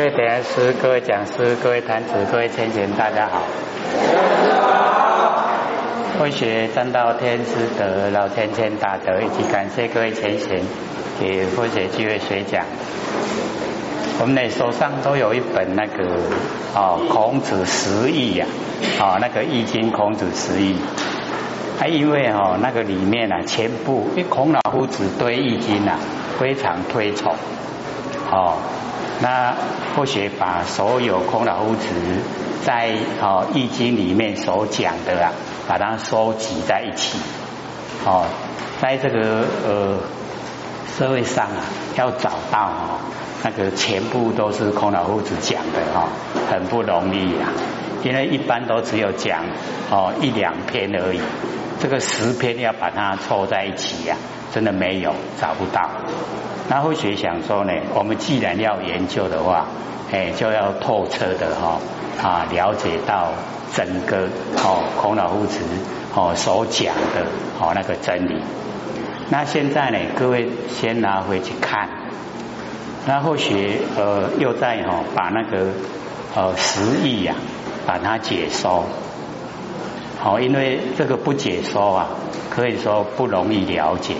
各位点师、各位讲师、各位坛子、各位千贤，大家好。会学占道天师德老千千大德，以及感谢各位前贤给会学机会学讲。我们呢手上都有一本那个哦孔子十义呀，哦那个易经孔子十义。还因为哦那个里面啊全部，因为孔老夫子对易经啊非常推崇，哦那或许把所有孔老夫子在哦易经里面所讲的啊，把它收集在一起，哦在这个呃社会上啊要找到哦那个全部都是孔老夫子讲的哈，很不容易啊，因为一般都只有讲哦一两篇而已。这个十篇要把它凑在一起呀，真的没有找不到。那或许想说呢，我们既然要研究的话，哎，就要透彻的哈啊了解到整个哦孔老夫子哦所讲的哦那个真理。那现在呢，各位先拿回去看，那或许呃又在哈把那个呃十义呀把它解说。好，因为这个不解说啊，可以说不容易了解。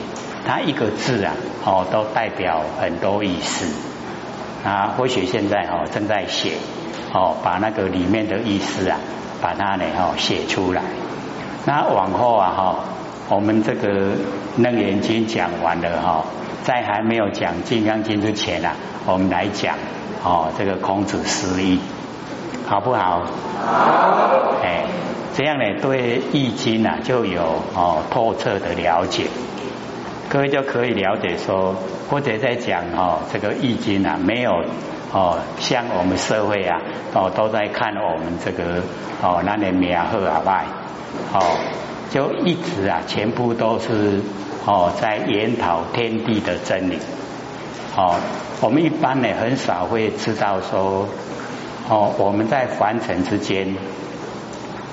它一个字啊，哦，都代表很多意思。啊，或许现在哦正在写，哦，把那个里面的意思啊，把它呢哦写出来。那往后啊哈，我们这个楞严经讲完了哈，在还没有讲金刚经之前啊，我们来讲哦这个孔子诗意，好不好？好。哎。这样呢，对易经啊就有哦透彻的了解，各位就可以了解说，或者在讲哦这个易经啊，没有哦像我们社会啊哦都在看我们这个哦那年苗鹤啊拜哦，就一直啊全部都是哦在研讨天地的真理哦，我们一般呢很少会知道说哦我们在凡尘之间。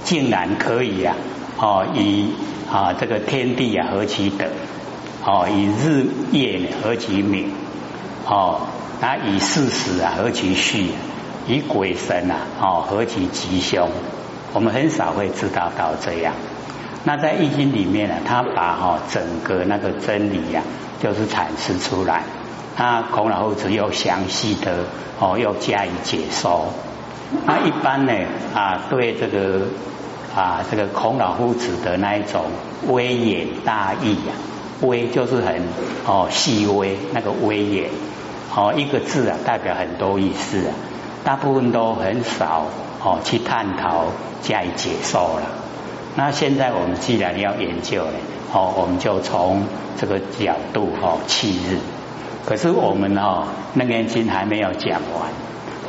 竟然可以呀！哦，以啊这个天地啊何其等？哦，以日夜何其明？哦，那以事实啊何其序？以鬼神啊哦何其吉凶？我们很少会知道到这样。那在易经里面呢，他把哈整个那个真理呀，就是阐释出来。那孔老夫子又详细的哦又加以解说。那一般呢啊对这个。啊，这个孔老夫子的那一种威严大义呀，微就是很哦细微那个微言，哦一个字啊代表很多意思啊，大部分都很少哦去探讨加以解说了。那现在我们既然要研究呢，哦我们就从这个角度哦弃日。可是我们哦那年经还没有讲完，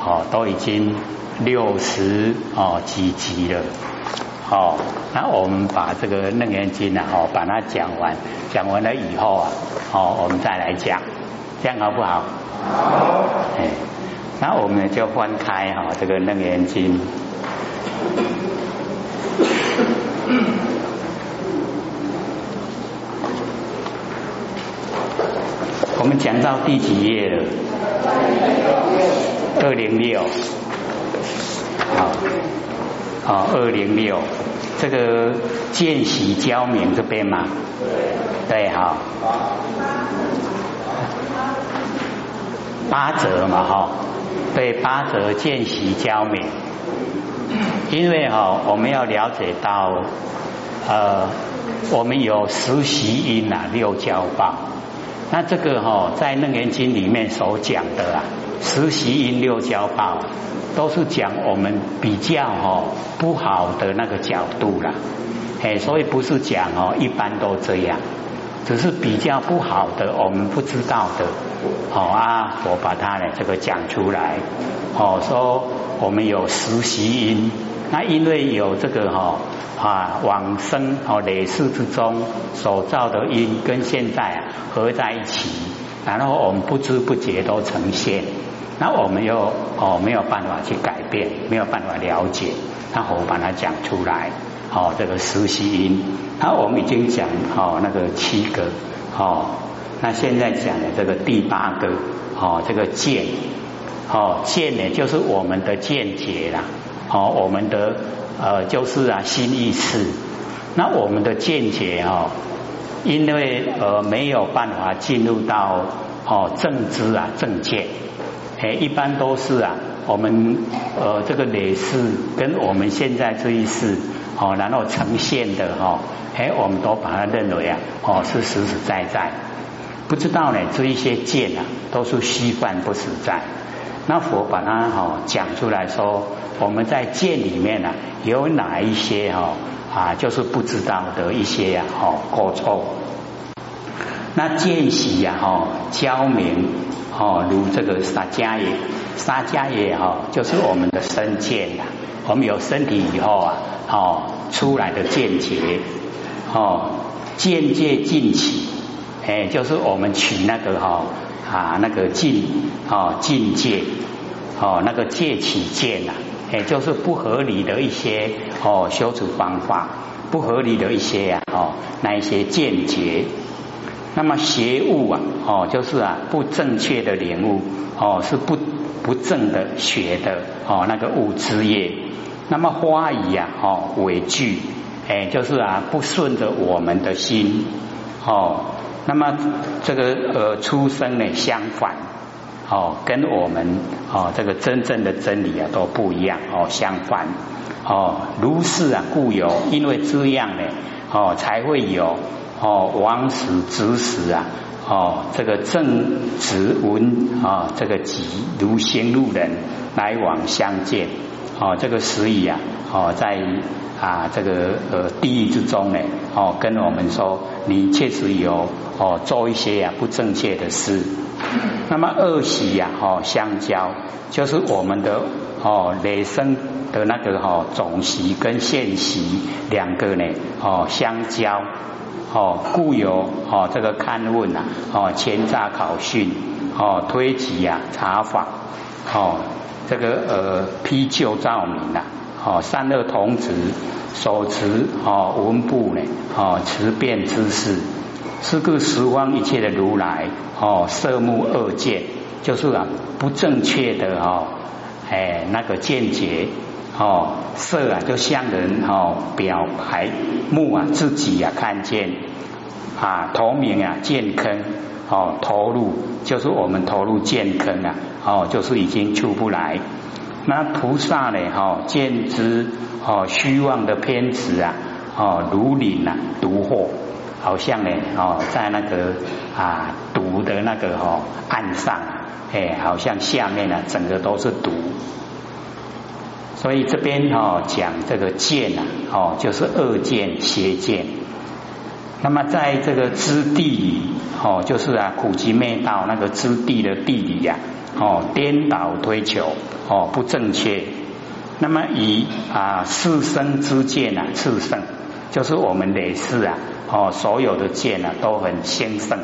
哦都已经六十哦几集了。哦，那我们把这个楞严经啊，哦，把它讲完，讲完了以后啊，哦，我们再来讲，这样好不好？好。哎，那我们就翻开哈这个楞严经，我们讲到第几页了？二零六。好。啊，二零六，这个见习交明这边嘛，对，哈，八折嘛，哈，对，八折见习交明，因为哈，我们要了解到，呃，我们有十习音啊，六交报，那这个哈，在楞严经里面所讲的啊，十习音六交报。都是讲我们比较哈不好的那个角度啦，哎，所以不是讲哦一般都这样，只是比较不好的我们不知道的，好啊，我把它呢这个讲出来，哦，说我们有实习因，那因为有这个哈啊往生哦累世之中所造的因跟现在啊合在一起，然后我们不知不觉都呈现。那我们又哦没有办法去改变，没有办法了解，那我把它讲出来，哦这个实习音，那我们已经讲哦那个七个哦，那现在讲的这个第八个哦这个见哦，见呢就是我们的见解啦，哦，我们的呃就是啊心意识。那我们的见解哦，因为呃没有办法进入到哦正知啊正见，哎，一般都是啊我们呃这个累世跟我们现在这一世哦，然后呈现的哈，哎，我们都把它认为啊哦是实实在在。不知道呢，这一些见啊，都是虚幻不实在。那佛把它哈讲出来说，我们在见里面呢，有哪一些哈啊，就是不知道的一些呀，哦过错。那见习呀，哈教明，哦如这个沙迦叶，沙迦叶哈，就是我们的身见呐。我们有身体以后啊，哦出来的见解，哦见界尽起。哎，就是我们取那个哈啊那个境哦境界哦那个戒起见呐，哎就是不合理的一些哦修持方法，不合理的一些呀哦那一些见解，那么邪物啊哦就是啊不正确的领悟哦是不不正的学的哦那个物之业，那么花疑啊哦畏惧哎就是啊不顺着我们的心哦。那么这个呃出生呢相反哦，跟我们哦这个真正的真理啊都不一样哦相反哦如是啊故有，因为这样呢哦才会有哦王时之时啊哦这个正直文啊这个吉如行路人来往相见哦这个时宜啊哦在啊这个呃地狱之中呢哦跟我们说你确实有。哦，做一些呀不正确的事，那么恶习呀，哦相交，就是我们的哦累生的那个哈总习跟现习两个呢哦相交，哦故有哦这个勘问呐，哦前诈考训，哦推己呀查法，哦这个呃批旧照明呐，哦善恶童子手持哦文部呢，哦持变之事。是个十方一切的如来哦，色目二见就是啊不正确的哦，哎那个见解哦，色啊就像人哦表白目啊自己啊看见啊头明啊见坑哦投入就是我们投入见坑啊哦就是已经出不来。那菩萨呢哦见之哦虚妄的偏执啊哦如岭啊毒祸。好像呢，哦，在那个啊毒的那个哦岸上，哎，好像下面呢整个都是毒，所以这边哦讲这个见啊，哦就是恶见邪见。那么在这个知地里，哦就是啊苦集灭道那个知地的地理呀，哦颠倒推求，哦不正确。那么以啊四生之见啊次生，就是我们累世啊。哦，所有的见啊都很兴盛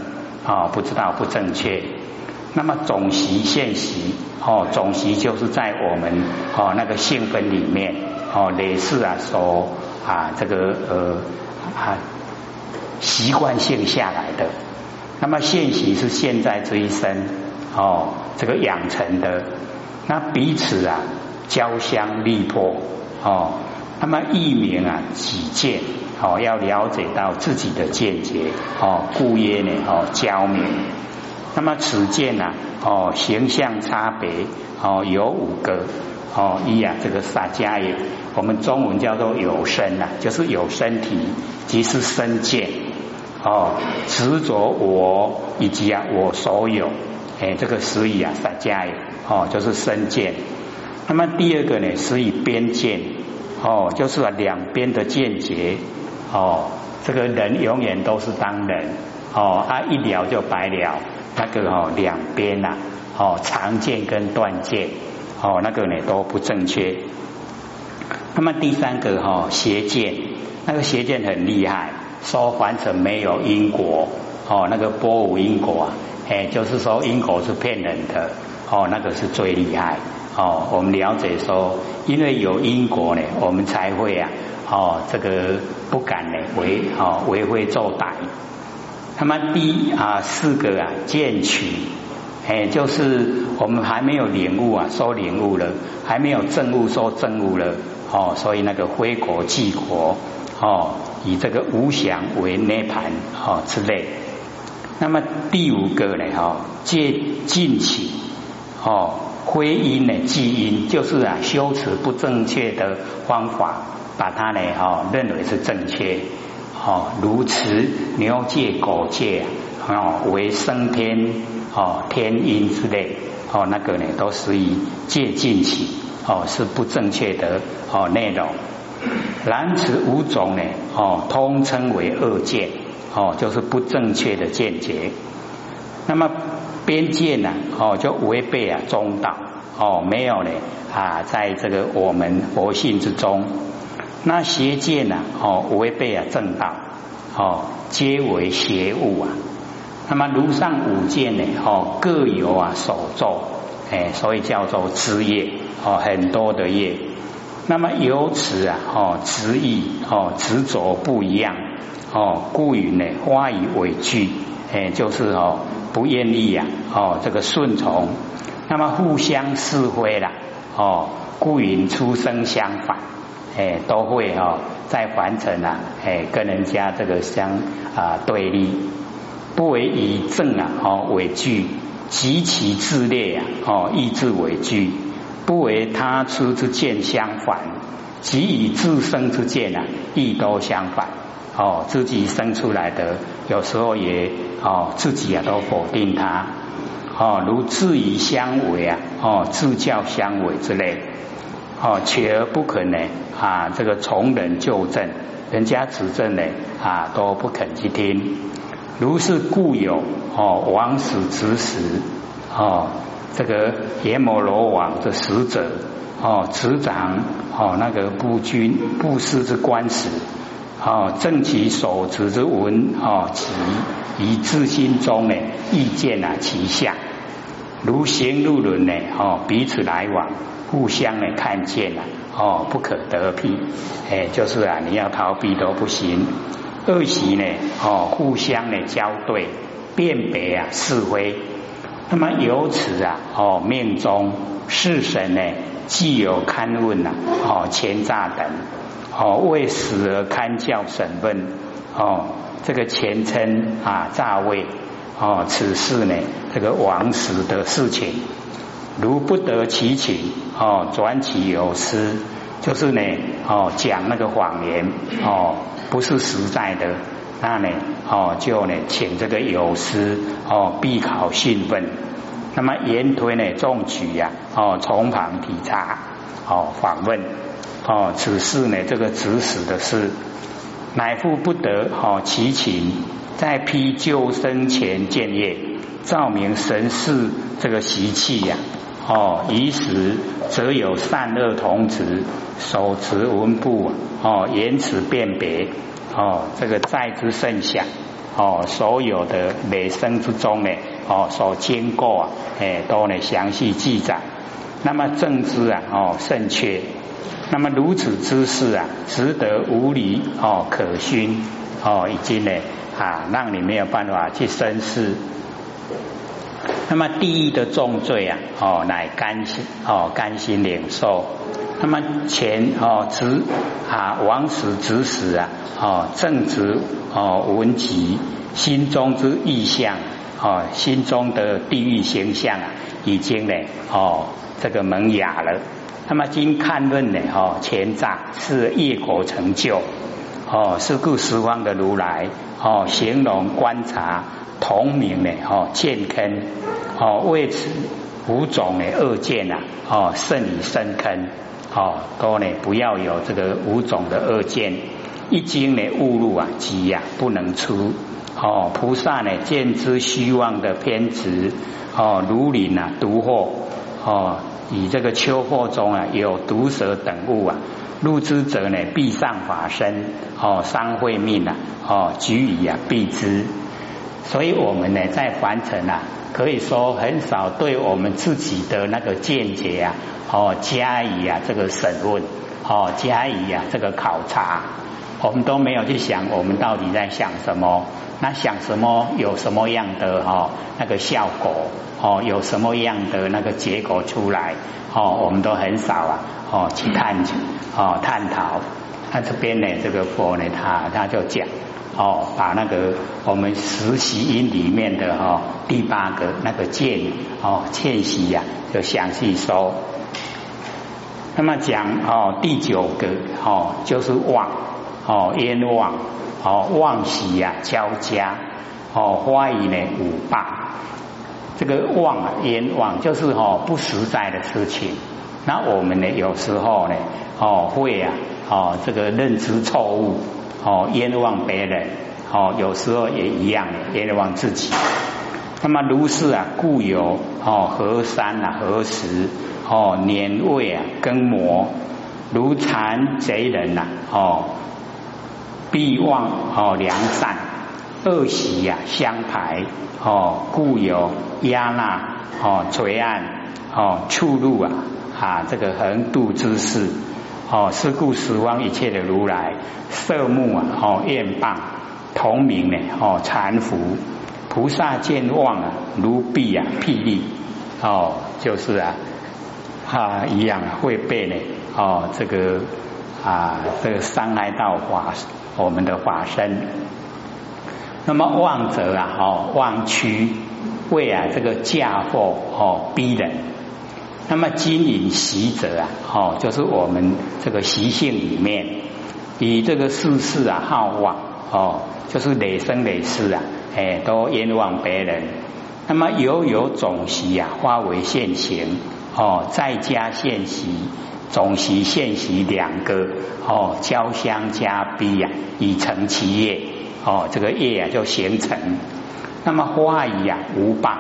啊，不知道不正确。那么总习现习哦，总习就是在我们哦那个性分里面哦累世啊所啊这个呃啊习惯性下来的。那么现习是现在这一生哦这个养成的。那彼此啊交相力破哦，那么一名啊己见。哦，要了解到自己的见解哦，故曰呢哦，教明。那么此见呢哦，形象差别哦有五个哦，一啊这个萨迦也，我们中文叫做有身呐，就是有身体，即是身见哦，执着我以及啊我所有，哎这个所以啊萨迦也哦就是身见。那么第二个呢是以边见哦，就是啊两边的见解。哦，这个人永远都是当人哦，啊一了就白了，那个哦两边呐哦长见跟断见哦那个呢都不正确。那么第三个哈邪见，那个邪见很厉害，说凡尘没有因果哦，那个波无因果啊，哎就是说因果是骗人的哦，那个是最厉害哦。我们了解说，因为有因果呢，我们才会啊。哦，这个不敢呢为哦为非作歹。那么第啊四个啊见取哎，就是我们还没有领悟啊，说领悟了，还没有证悟，说证悟了，哦，所以那个非国即国，哦，以这个无想为涅盘，哦之类。那么第五个呢，哈，借近起，哦，非因呢，即因，就是啊，修持不正确的方法，把它呢，哦，认为是正确，哦，如持牛戒、狗戒，哦，为升天。哦，天音之类，哦，那个呢，都属于借近起，哦，是不正确的哦内容。然此五种呢，哦，通称为恶见，哦，就是不正确的见解。那么边界呢，哦，就违背啊中道，哦，没有呢啊，在这个我们佛性之中，那邪见呢，哦，违背啊正道，哦，皆为邪物啊。那么如上五件呢？哦，各有啊所作，哎，所以叫做枝业哦，很多的业。那么由此啊，哦，执意哦，执着不一样哦，故于呢，花以委惧，哎，就是哦，不愿意呀，哦，这个顺从。那么互相是非啦，哦，故云出生相反，哎，都会哦，在凡尘啊，哎，跟人家这个相啊对立。不为以正啊，哦，为惧，极其自劣啊，哦，意志为惧；不为他出之见相反，即以自身之见啊，亦都相反。哦，自己生出来的，有时候也哦，自己啊都否定他。哦，如自以相违啊，哦，自教相违之类。哦，且而不肯呢啊，这个从人就正，人家指正呢啊，都不肯去听。如是故有哦，王使之时哦，这个阎摩罗王的使者哦，执掌哦那个布军布施之官时哦，正其所执之文哦，其以自心中呢意见啊其相，如行路人呢哦，彼此来往，互相呢看见了哦，不可得避，哎，就是啊，你要逃避都不行。恶习呢？哦，互相呢交对，辨别啊是非。那么由此啊，哦命中世神呢，既有勘问呐，哦前诈等，哦为死而勘教审问，哦这个前称啊诈位，哦此事呢，这个亡死的事情，如不得其情，哦转其有失。就是呢，哦，讲那个谎言，哦，不是实在的，那呢，哦，就呢，请这个有失，哦，必考训问，那么沿推呢，中举呀，哦，从旁体察，哦，访问，哦，此事呢，这个指使的事，乃复不得，哦，其情，在批救生前建业，照明神事这个习气呀。哦，以时则有善恶同值，手持文部哦，言辞辨别哦，这个在之甚详哦，所有的美声之中呢哦，所经过啊，哎，都呢详细记载。那么正知啊哦甚确，那么如此之事啊，值得无理哦可熏哦，已经呢啊，让你没有办法去深思。那么地狱的重罪啊，哦，乃甘心哦，甘心领受。那么前哦，执啊，王死执死啊，哦，正直哦，文吉心中之意象哦，心中的地狱形象啊，已经呢哦，这个萌芽了。那么经看论呢，哦，前藏是业果成就哦，是故十方的如来哦，形容观察。同名的哦，见坑哦，为此五种的恶见呐哦，甚以深坑哦，都呢不要有这个五种的恶见，一经呢误入啊，急呀不能出哦。菩萨呢见之虚妄的偏执哦，如林啊毒祸哦，以这个秋祸中啊有毒蛇等物啊，入之者呢必上法身哦，伤会命啊哦，举以啊避之。所以，我们呢，在凡尘啊，可以说很少对我们自己的那个见解啊，哦，加以啊这个审问，哦，加以啊这个考察，我们都没有去想我们到底在想什么。那想什么有什么样的哈那个效果哦，有什么样的那个结果出来哦，我们都很少啊哦去探哦探讨。那这边呢，这个佛呢，他他就讲哦，把那个我们实习音里面的哈第八个那个见哦欠息呀，就详细说。那么讲哦，第九个哦，就是妄哦，冤枉哦，妄喜呀交加哦，怀疑呢五霸。这个妄啊，冤枉就是哦不实在的事情。那我们呢，有时候呢哦会啊哦这个认知错误哦冤枉别人哦，有时候也一样冤枉自己。那么如是啊，故有哦河山啊河石。哦，年味啊，根魔如残贼人呐，哦，必忘哦良善，恶习呀相排，哦，故有压纳哦垂岸哦触入啊啊这个横渡之事，哦是故十方一切的如来色目啊哦厌谤同名呢哦禅服菩萨见望啊如臂啊霹雳哦就是啊。啊，一样会被呢哦，这个啊，这个伤害到法我们的法身。那么妄者啊，哦，妄屈为啊，这个嫁祸哦，逼人。那么经营习者啊，哦，就是我们这个习性里面，以这个世事啊好往哦，就是累生累世啊，哎，都冤枉别人。那么有有种习啊，化为现行。哦，在家现习，总习现习两个哦，交相加逼呀，以成其业哦，这个业啊就形成。那么花语啊无谤，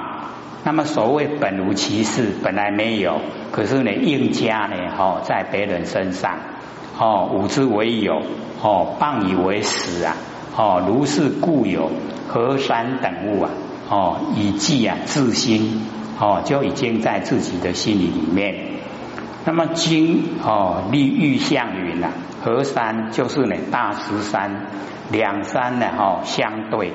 那么所谓本无其事，本来没有，可是呢硬加呢哦，在别人身上哦，吾之为有哦，谤以为实啊哦，如是故有河山等物啊哦，以记啊自心。哦，就已经在自己的心里里面。那么经哦立玉象云呐，河山就是呢大石山，两山呢哦相对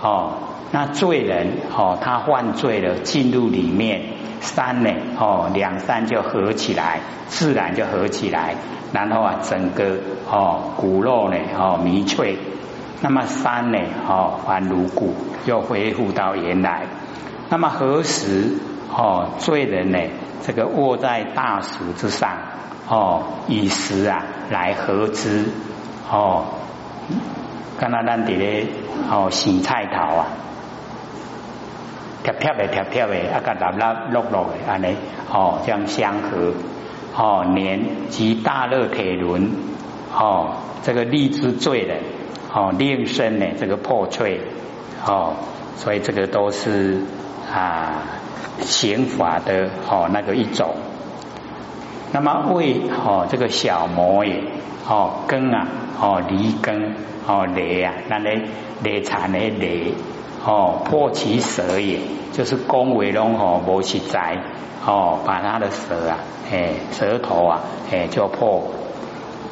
哦，那罪人哦他犯罪了进入里面，山呢哦两山就合起来，自然就合起来，然后啊整个哦骨肉呢哦迷脆，那么山呢哦还如故，又恢复到原来。那么何时哦罪人呢？这个卧在大石之上哦，以食啊来合之哦。刚才咱伫咧哦洗菜头啊，贴贴的贴贴的，啊个立立落落的安尼。哦，将相合。哦，年及大热铁轮。哦，这个立之罪的哦，令身呢这个破碎哦，所以这个都是。啊，刑法的哦那个一种，那么为哦这个小魔也哦根啊哦离根哦雷啊，那咧雷产的雷哦破其舌也，就是恭维龙哦无实在哦把他的舌啊哎舌头啊哎就破，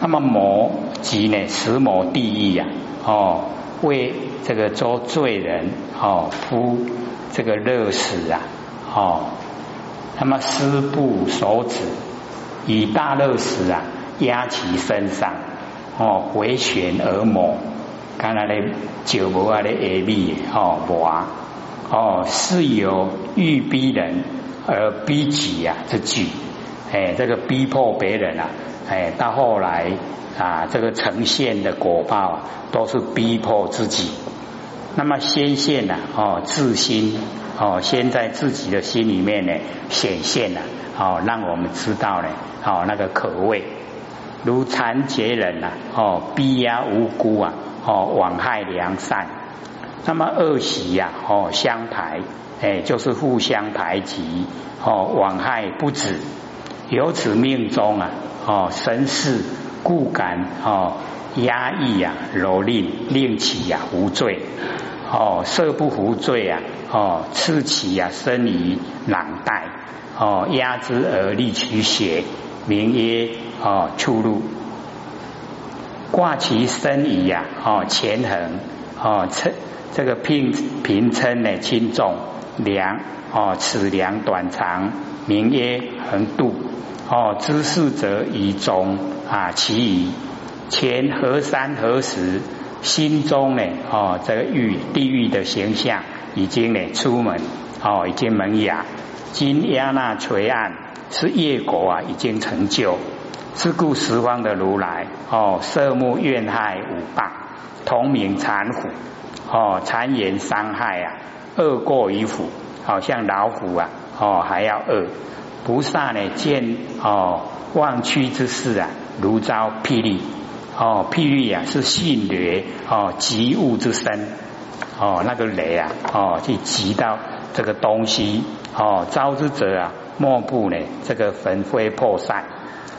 那么魔即呢十魔地狱啊哦为这个做罪人哦夫。这个热死啊，哦，那么师部手指以大肉食啊压其身上，哦回旋而磨，刚才的九摩啊的耳鼻哦磨，哦是有欲逼人而逼己啊之举，哎这个逼迫别人啊，哎到后来啊这个呈现的果报都是逼迫自己。那么先现呐，哦，自心哦，先在自己的心里面呢显现了，哦，让我们知道呢，哦，那个可畏，如残劫人呐，哦，逼压无辜啊，哦，枉害良善，那么恶习呀，哦，相排，哎，就是互相排挤，哦，枉害不止，由此命中啊，哦，神事故感，哦。压抑呀，蹂躏，令其呀无罪。哦，色不服罪啊！哦，刺其啊，生于囊袋。哦，压之而利其血，名曰哦出入。挂其身矣呀！哦，前横。哦称这个平平称呢轻重量哦尺量短长名曰横度哦知事者以中啊其余前何山何时心中呢哦这个狱地狱的形象已经呢出门哦已经萌芽今亚那垂岸是业果啊已经成就。是故十方的如来哦，色目怨害五霸，同名残虎哦，谗言伤害啊，恶过于虎，好像老虎啊哦还要恶。菩萨呢见哦忘躯之事啊，如遭霹雳哦，霹雳啊是迅雷哦，急物之身哦，那个雷啊哦，去急到这个东西哦，招之者啊，莫不呢这个焚灰破散。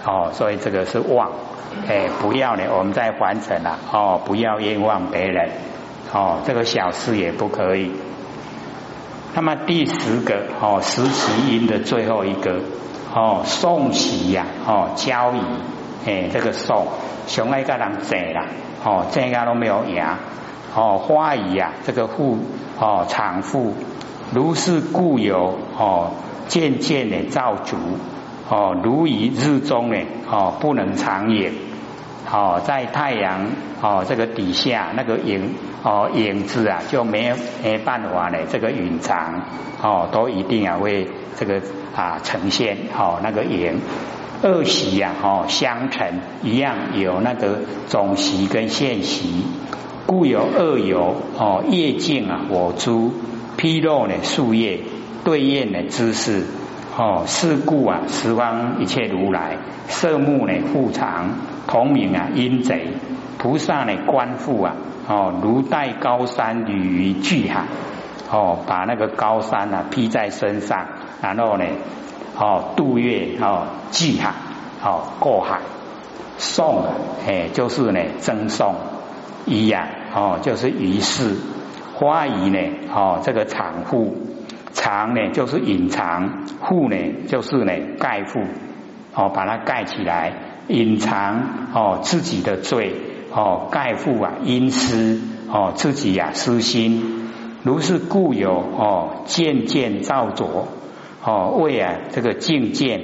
哦，所以这个是妄，哎，不要呢，我们在完成了哦，不要冤枉别人，哦，这个小事也不可以。那么第十个哦，十其因的最后一个哦，送喜呀，哦，交易，哎，这个送，熊爱个人贼啦，哦，这个都没有牙，哦，花姨呀，这个妇哦，产妇，如是故有哦，渐渐的造足。哦，如以日中呢，哦，不能长也，哦，在太阳哦这个底下那个影哦影子啊，就没有没办法呢，这个隐藏哦，都一定啊会这个啊呈现哦那个影二习呀哦相成一样有那个总习跟现习，故有二有哦夜静啊火珠披露呢树叶对应的姿势。哦，是故啊，十方一切如来色目呢，复常同名啊，阴贼菩萨呢，观复啊，哦，如戴高山履于巨海，哦，把那个高山啊披在身上，然后呢，哦，渡月哦济海，哦过海送，哎，就是呢赠送一样，哦，就是于是花仪呢，哦，这个藏护。藏呢就是隐藏，护呢就是呢盖护，哦把它盖起来，隐藏哦自己的罪，哦盖覆啊阴私，哦自己呀私心，如是故有哦渐渐造作，哦为啊这个境界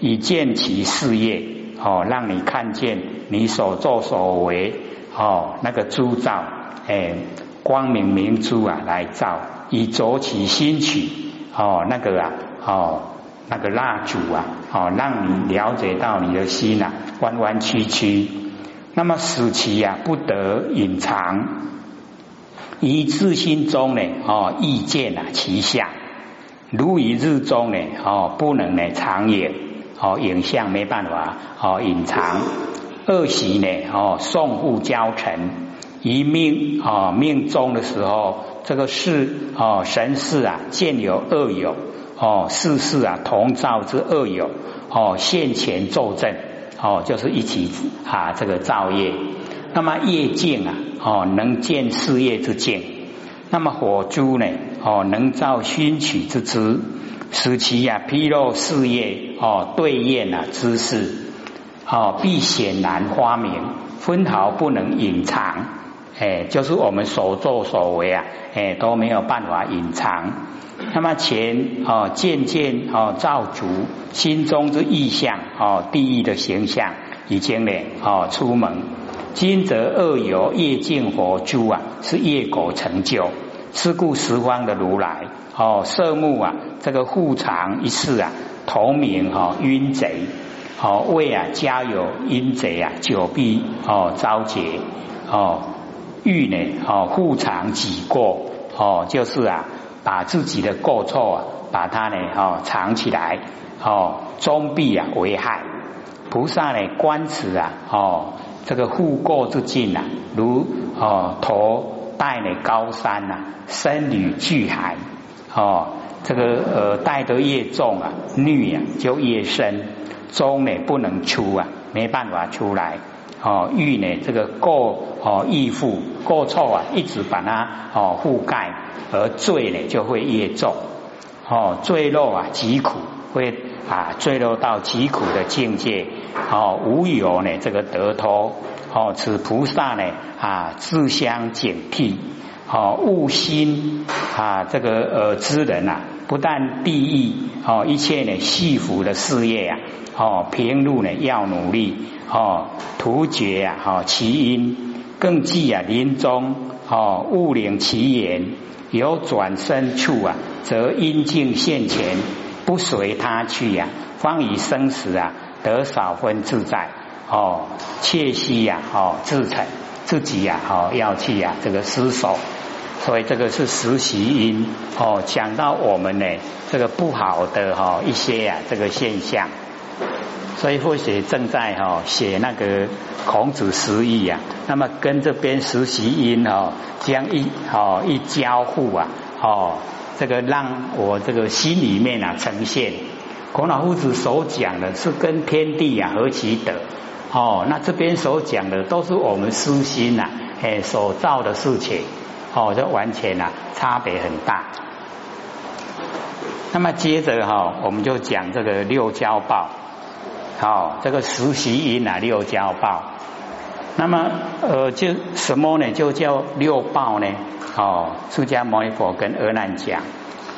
以见其事业，哦让你看见你所作所为，哦那个铸造，哎光明明珠啊来照。以着其心取哦，那个啊哦，那个蜡烛啊哦，让你了解到你的心啊弯弯曲曲，那么使其啊不得隐藏，以自心中呢哦意见啊其相，如一日中呢哦不能呢藏影哦影像没办法哦隐藏，恶习呢哦送互交成，一命哦命中的时候。这个事哦，神事啊，见有恶有哦，世事啊，同造之恶有哦，现前作证哦，就是一起啊，这个造业。那么业境啊，哦，能见事业之境。那么火珠呢，哦，能造熏取之资，使其呀披露事业哦，对验啊知识哦，必显然发明，分毫不能隐藏。哎，就是我们所作所为啊，哎都没有办法隐藏。那么前哦渐渐哦造足心中之意象哦地狱的形象已经呢哦出门。今则恶有业境佛珠啊，是业果成就。是故十方的如来哦色目啊，这个护藏一世啊，同名哈阴贼哦为啊家有阴贼啊，久必哦遭劫哦。欲呢？哦，护藏己过哦，就是啊，把自己的过错啊，把它呢哦藏起来哦，终必啊为害。菩萨呢观此啊哦，这个护过之境啊，如哦头带呢高山呐，身履巨海哦，这个呃带得越重啊，律啊就越深，中呢不能出啊，没办法出来。哦，欲呢？这个过哦，依附过错啊，一直把它哦覆盖，而罪呢就会越重。哦，坠落啊，极苦，会啊坠落到极苦的境界。哦，无有呢这个得脱。哦，此菩萨呢啊自相警惕。哦，悟心啊，这个呃之人啊，不但地狱哦，一切呢细福的事业啊，哦，平路呢要努力哦，图绝啊，哦，其因更记啊，临终哦，勿领其言，有转身处啊，则因境现前，不随他去呀，方以生死啊，得少分自在哦，切息呀，哦，自成自己呀，哦，要去呀，这个失守。所以这个是实习因哦，讲到我们呢这个不好的哈一些呀这个现象，所以或许正在哈写那个孔子十义呀，那么跟这边实习因哦将一哦一交互啊哦这个让我这个心里面啊呈现。孔老夫子所讲的是跟天地啊合其德。哦，那这边所讲的都是我们私心呐哎所造的事情。哦，这完全啊，差别很大。那么接着哈，我们就讲这个六交报。好，这个实习因啊，六交报。那么呃，就什么呢？就叫六报呢？哦，释迦牟尼佛跟阿难讲，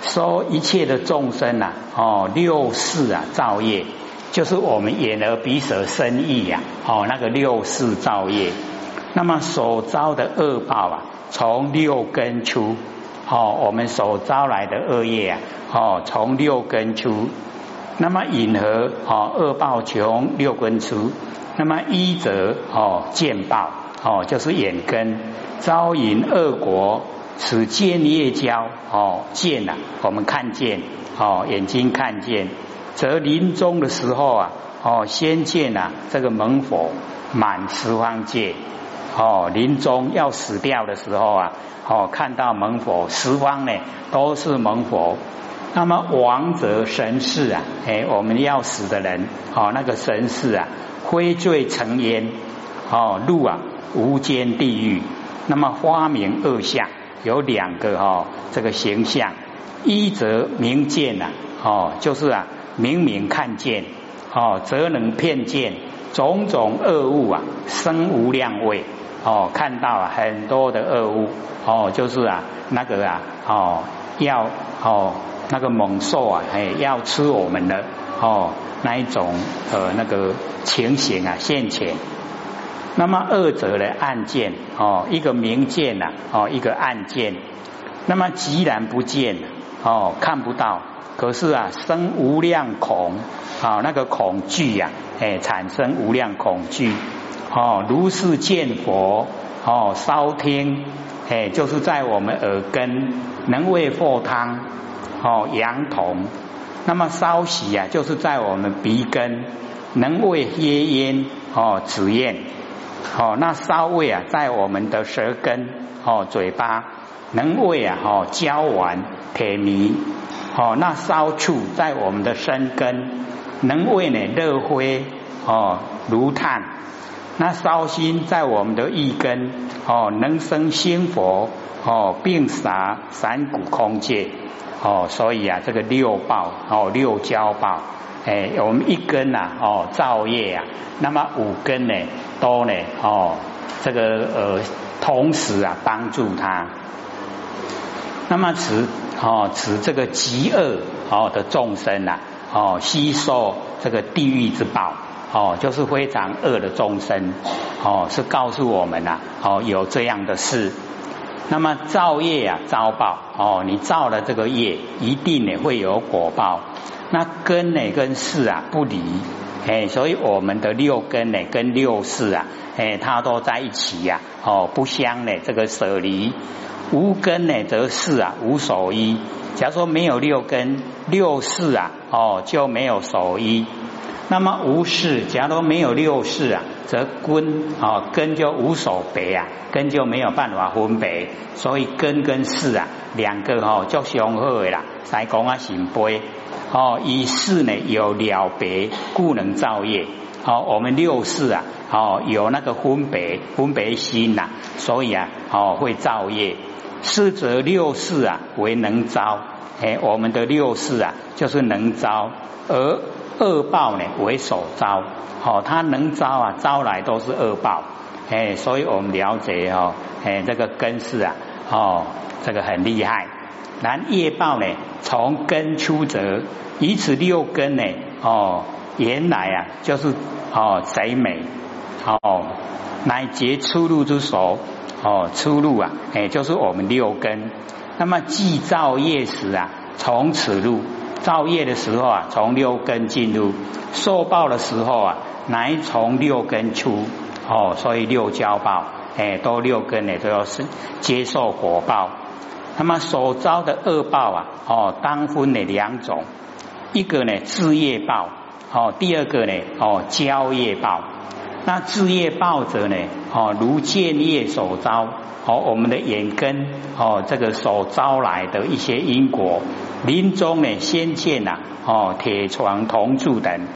说一切的众生呐，哦，六世啊造业，就是我们眼耳鼻舌身意呀，哦，那个六世造业。那么所遭的恶报啊。从六根出，哦，我们所招来的恶业啊，哦，从六根出，那么引何哦恶报穷六根出，那么一则哦见报哦就是眼根招引恶果，此见业交哦见呐，我们看见哦眼睛看见，则临终的时候啊哦先见啊这个猛火满十方界。哦，临终要死掉的时候啊，哦，看到猛火十方呢都是猛火，那么王者神士啊，哎，我们要死的人，哦，那个神士啊，灰坠成烟，哦，入啊无间地狱，那么花名二相有两个哈，这个形象，一则明见呐，哦，就是啊明明看见，哦，则能骗见种种恶物啊，生无量味。哦，看到很多的恶物，哦，就是啊，那个啊，哦，要哦，那个猛兽啊，哎，要吃我们的，哦，那一种呃那个情形啊现前。那么二者的暗箭，哦，一个明见呐，哦，一个暗箭。那么既然不见，哦，看不到，可是啊，生无量恐，啊，那个恐惧呀，哎，产生无量恐惧。哦，如是见佛，哦，烧听，哎，就是在我们耳根能为佛汤，哦，羊童，那么烧喜啊，就是在我们鼻根能为耶烟，哦，紫焰，哦，那烧味啊，在我们的舌根，哦，嘴巴能为啊，哦，焦丸铁迷，哦，那烧处在我们的身根能为呢热灰，哦，如炭。那烧心在我们的意根哦，能生心佛哦，并洒三谷空界哦，所以啊，这个六报哦，六交报哎，我们一根呐哦，造业啊，那么五根呢都呢哦，这个呃，同时啊帮助他，那么此哦，此这个极恶哦的众生呐哦，吸收这个地狱之宝。哦，就是非常恶的众生，哦，是告诉我们呐，哦，有这样的事。那么造业啊，遭报，哦，你造了这个业，一定呢会有果报。那根呢跟事啊不离，哎，所以我们的六根呢跟六事啊，哎，它都在一起呀，哦，不相呢这个舍离。无根呢则事啊无所依。假如说没有六根，六事啊，哦就没有所依。那么无事，假如没有六事啊，则根啊根就无所别啊，根就没有办法分别，所以根跟事啊两个哦就相合的啦。再讲啊行悲哦，以事呢有了别，故能造业。好，我们六事啊，哦有那个分别分别心呐，所以啊哦会造业。四则六事啊为能招，哎，我们的六事啊就是能招，而。恶报呢为首招，好，他能招啊，招来都是恶报，哎，所以我们了解哦，哎，这个根是啊，哦，这个很厉害。然业报呢，从根出则，以此六根呢，哦，原来啊，就是哦贼美，哦，乃结出入之所，哦，出入啊，哎，就是我们六根。那么既造业时啊，从此入造业的时候啊，从六根进入；受报的时候啊，乃从六根出。哦，所以六交报，哎，都六根呢，都要是接受果报。那么所遭的恶报啊，哦，当分的两种，一个呢自业报，哦，第二个呢哦交业报。那自业报者呢，哦，如建业所招，哦，我们的眼根，哦，这个所招来的一些因果，临终呢先见呐，哦，铁床铜柱等，